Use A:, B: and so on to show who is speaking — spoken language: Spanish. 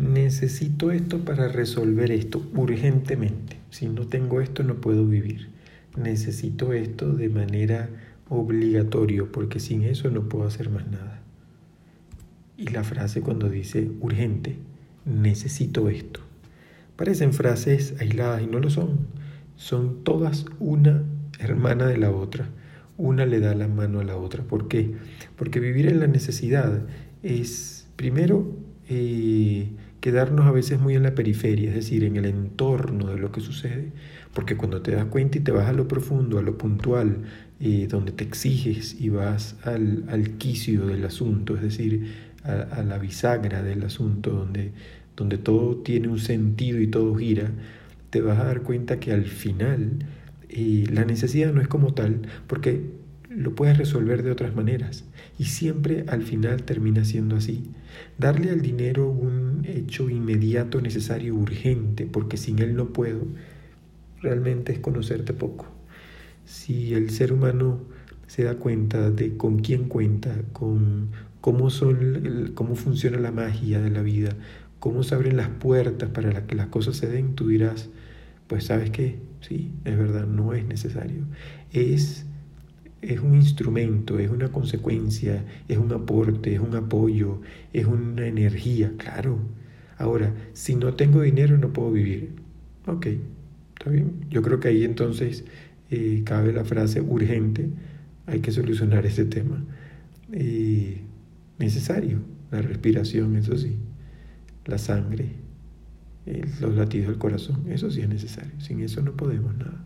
A: necesito esto para resolver esto urgentemente. Si no tengo esto no puedo vivir. Necesito esto de manera obligatoria porque sin eso no puedo hacer más nada. Y la frase cuando dice urgente, necesito esto. Parecen frases aisladas y no lo son. Son todas una hermana de la otra. Una le da la mano a la otra. ¿Por qué? Porque vivir en la necesidad es, primero, eh, quedarnos a veces muy en la periferia, es decir, en el entorno de lo que sucede. Porque cuando te das cuenta y te vas a lo profundo, a lo puntual, eh, donde te exiges y vas al, al quicio del asunto, es decir, a, la bisagra del asunto, donde donde todo tiene un sentido y todo gira, te vas a dar cuenta que al final eh, la necesidad no es como tal, porque lo puedes resolver de otras maneras. Y siempre al final termina siendo así. Darle al dinero un hecho inmediato, necesario, urgente, porque sin él no puedo, realmente es conocerte poco. Si el ser humano se da cuenta de con quién cuenta, con cómo, son, cómo funciona la magia de la vida, cómo se abren las puertas para que las cosas se den, tú dirás, pues sabes qué, sí, es verdad, no es necesario. Es, es un instrumento, es una consecuencia, es un aporte, es un apoyo, es una energía, claro. Ahora, si no tengo dinero no puedo vivir. Ok, está bien. Yo creo que ahí entonces eh, cabe la frase urgente, hay que solucionar ese tema. Eh, necesario, la respiración, eso sí la sangre, los latidos del corazón. Eso sí es necesario. Sin eso no podemos nada.